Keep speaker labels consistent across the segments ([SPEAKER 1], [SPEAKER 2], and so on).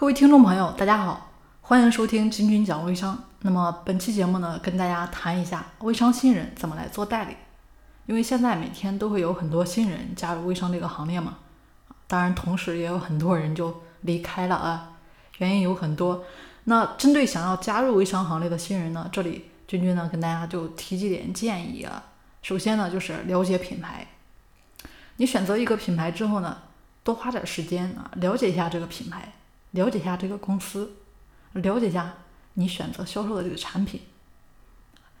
[SPEAKER 1] 各位听众朋友，大家好，欢迎收听君君讲微商。那么本期节目呢，跟大家谈一下微商新人怎么来做代理。因为现在每天都会有很多新人加入微商这个行列嘛，当然同时也有很多人就离开了啊，原因有很多。那针对想要加入微商行列的新人呢，这里君君呢跟大家就提几点建议啊。首先呢，就是了解品牌。你选择一个品牌之后呢，多花点时间啊，了解一下这个品牌。了解一下这个公司，了解一下你选择销售的这个产品，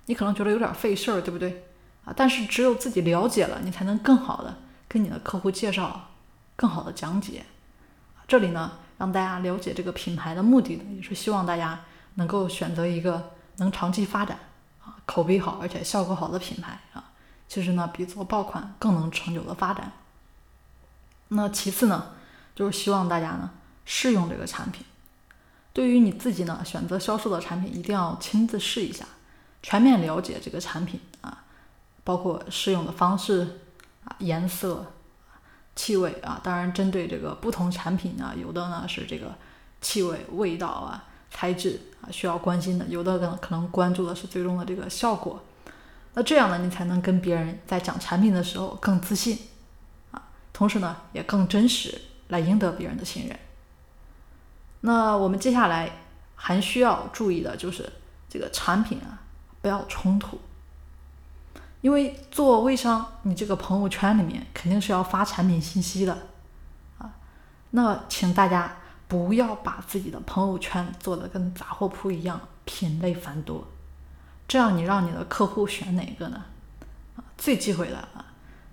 [SPEAKER 1] 你可能觉得有点费事儿，对不对啊？但是只有自己了解了，你才能更好的跟你的客户介绍，更好的讲解。这里呢，让大家了解这个品牌的目的呢，也是希望大家能够选择一个能长期发展啊、口碑好而且效果好的品牌啊。其实呢，比做爆款更能长久的发展。那其次呢，就是希望大家呢。试用这个产品，对于你自己呢，选择销售的产品一定要亲自试一下，全面了解这个产品啊，包括试用的方式啊、颜色、气味啊。当然，针对这个不同产品呢，有的呢是这个气味、味道啊、材质啊需要关心的，有的呢可能关注的是最终的这个效果。那这样呢，你才能跟别人在讲产品的时候更自信啊，同时呢也更真实，来赢得别人的信任。那我们接下来还需要注意的就是这个产品啊，不要冲突。因为做微商，你这个朋友圈里面肯定是要发产品信息的啊。那请大家不要把自己的朋友圈做的跟杂货铺一样，品类繁多。这样你让你的客户选哪个呢？啊，最忌讳的啊，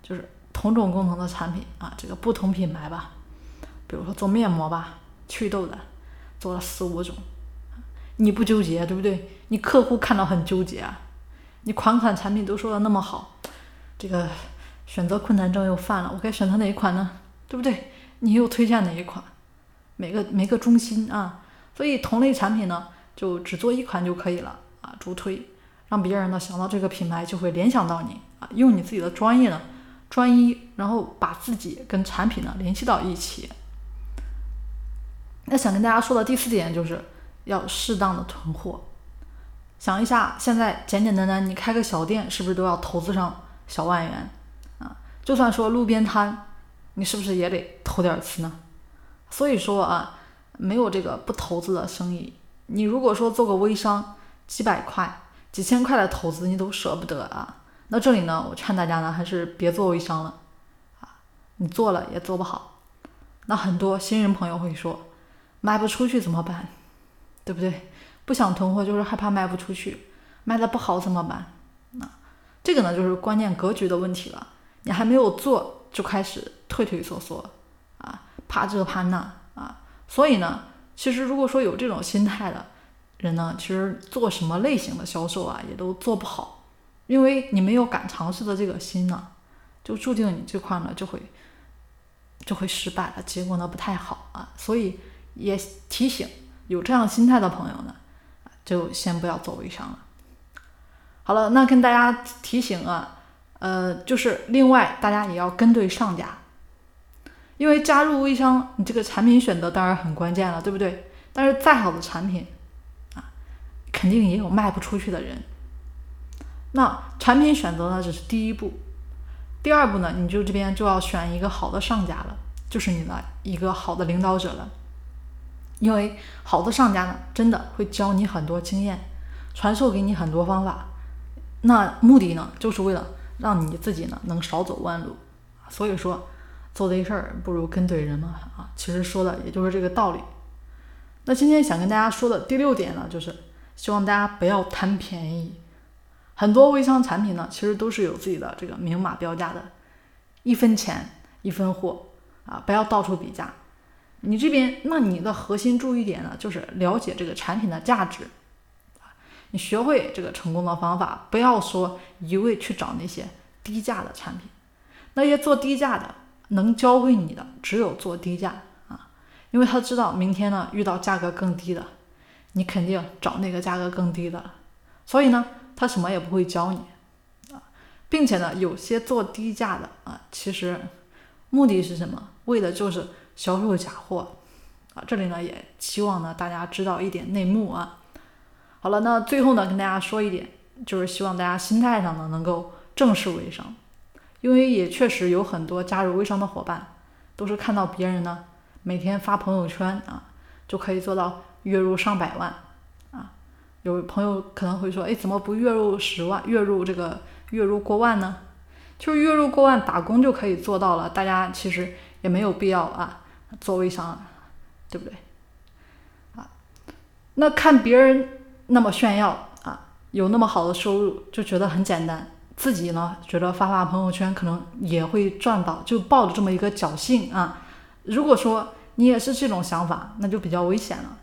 [SPEAKER 1] 就是同种功能的产品啊，这个不同品牌吧，比如说做面膜吧，祛痘的。做了四五种，你不纠结对不对？你客户看到很纠结啊！你款款产品都说的那么好，这个选择困难症又犯了，我该选择哪一款呢？对不对？你又推荐哪一款？每个每个中心啊，所以同类产品呢，就只做一款就可以了啊，主推，让别人呢想到这个品牌就会联想到你啊，用你自己的专业呢，专一，然后把自己跟产品呢联系到一起。那想跟大家说的第四点就是要适当的囤货。想一下，现在简简单单你开个小店，是不是都要投资上小万元啊？就算说路边摊，你是不是也得投点资呢？所以说啊，没有这个不投资的生意。你如果说做个微商，几百块、几千块的投资你都舍不得啊。那这里呢，我劝大家呢，还是别做微商了啊。你做了也做不好。那很多新人朋友会说。卖不出去怎么办？对不对？不想囤货就是害怕卖不出去，卖的不好怎么办？啊这个呢，就是观念格局的问题了。你还没有做就开始退退缩缩啊，怕这怕那啊。所以呢，其实如果说有这种心态的人呢，其实做什么类型的销售啊，也都做不好，因为你没有敢尝试的这个心呢，就注定你这块呢就会就会失败了，结果呢不太好啊。所以。也提醒有这样心态的朋友呢，就先不要做微商了。好了，那跟大家提醒啊，呃，就是另外大家也要跟对上家，因为加入微商，你这个产品选择当然很关键了，对不对？但是再好的产品啊，肯定也有卖不出去的人。那产品选择呢，只是第一步，第二步呢，你就这边就要选一个好的上家了，就是你的一个好的领导者了。因为好的上家呢，真的会教你很多经验，传授给你很多方法。那目的呢，就是为了让你自己呢能少走弯路。所以说，做对事儿不如跟对人嘛啊！其实说的也就是这个道理。那今天想跟大家说的第六点呢，就是希望大家不要贪便宜。很多微商产品呢，其实都是有自己的这个明码标价的，一分钱一分货啊，不要到处比价。你这边，那你的核心注意点呢，就是了解这个产品的价值，你学会这个成功的方法，不要说一味去找那些低价的产品，那些做低价的能教会你的只有做低价啊，因为他知道明天呢遇到价格更低的，你肯定找那个价格更低的，所以呢他什么也不会教你啊，并且呢有些做低价的啊，其实目的是什么？为的就是。销售假货，啊。这里呢也希望呢大家知道一点内幕啊。好了，那最后呢跟大家说一点，就是希望大家心态上呢能够正视微商，因为也确实有很多加入微商的伙伴，都是看到别人呢每天发朋友圈啊就可以做到月入上百万啊。有朋友可能会说，哎，怎么不月入十万，月入这个月入过万呢？就是月入过万，打工就可以做到了。大家其实也没有必要啊，做微商，对不对？啊，那看别人那么炫耀啊，有那么好的收入，就觉得很简单。自己呢，觉得发发朋友圈可能也会赚到，就抱着这么一个侥幸啊。如果说你也是这种想法，那就比较危险了。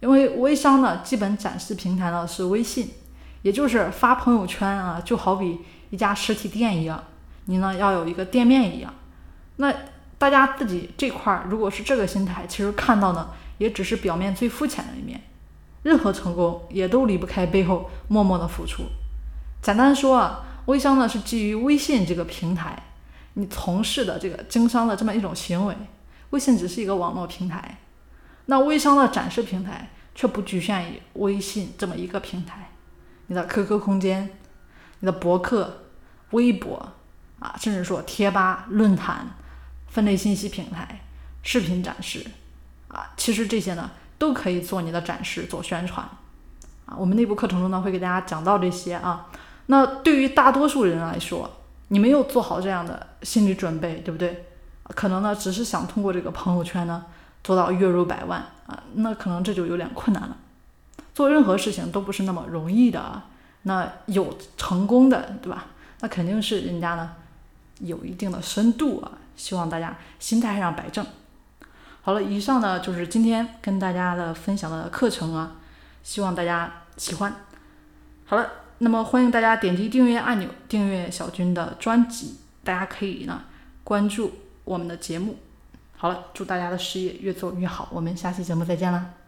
[SPEAKER 1] 因为微商呢，基本展示平台呢是微信，也就是发朋友圈啊，就好比。一家实体店一样，你呢要有一个店面一样。那大家自己这块儿如果是这个心态，其实看到呢也只是表面最肤浅的一面。任何成功也都离不开背后默默的付出。简单说啊，微商呢是基于微信这个平台，你从事的这个经商的这么一种行为。微信只是一个网络平台，那微商的展示平台却不局限于微信这么一个平台，你的 QQ 空间。你的博客、微博啊，甚至说贴吧、论坛、分类信息平台、视频展示啊，其实这些呢都可以做你的展示、做宣传啊。我们内部课程中呢会给大家讲到这些啊。那对于大多数人来说，你没有做好这样的心理准备，对不对？可能呢只是想通过这个朋友圈呢做到月入百万啊，那可能这就有点困难了。做任何事情都不是那么容易的啊。那有成功的，对吧？那肯定是人家呢有一定的深度啊。希望大家心态上摆正。好了，以上呢就是今天跟大家的分享的课程啊，希望大家喜欢。好了，那么欢迎大家点击订阅按钮，订阅小军的专辑。大家可以呢关注我们的节目。好了，祝大家的事业越做越好。我们下期节目再见了。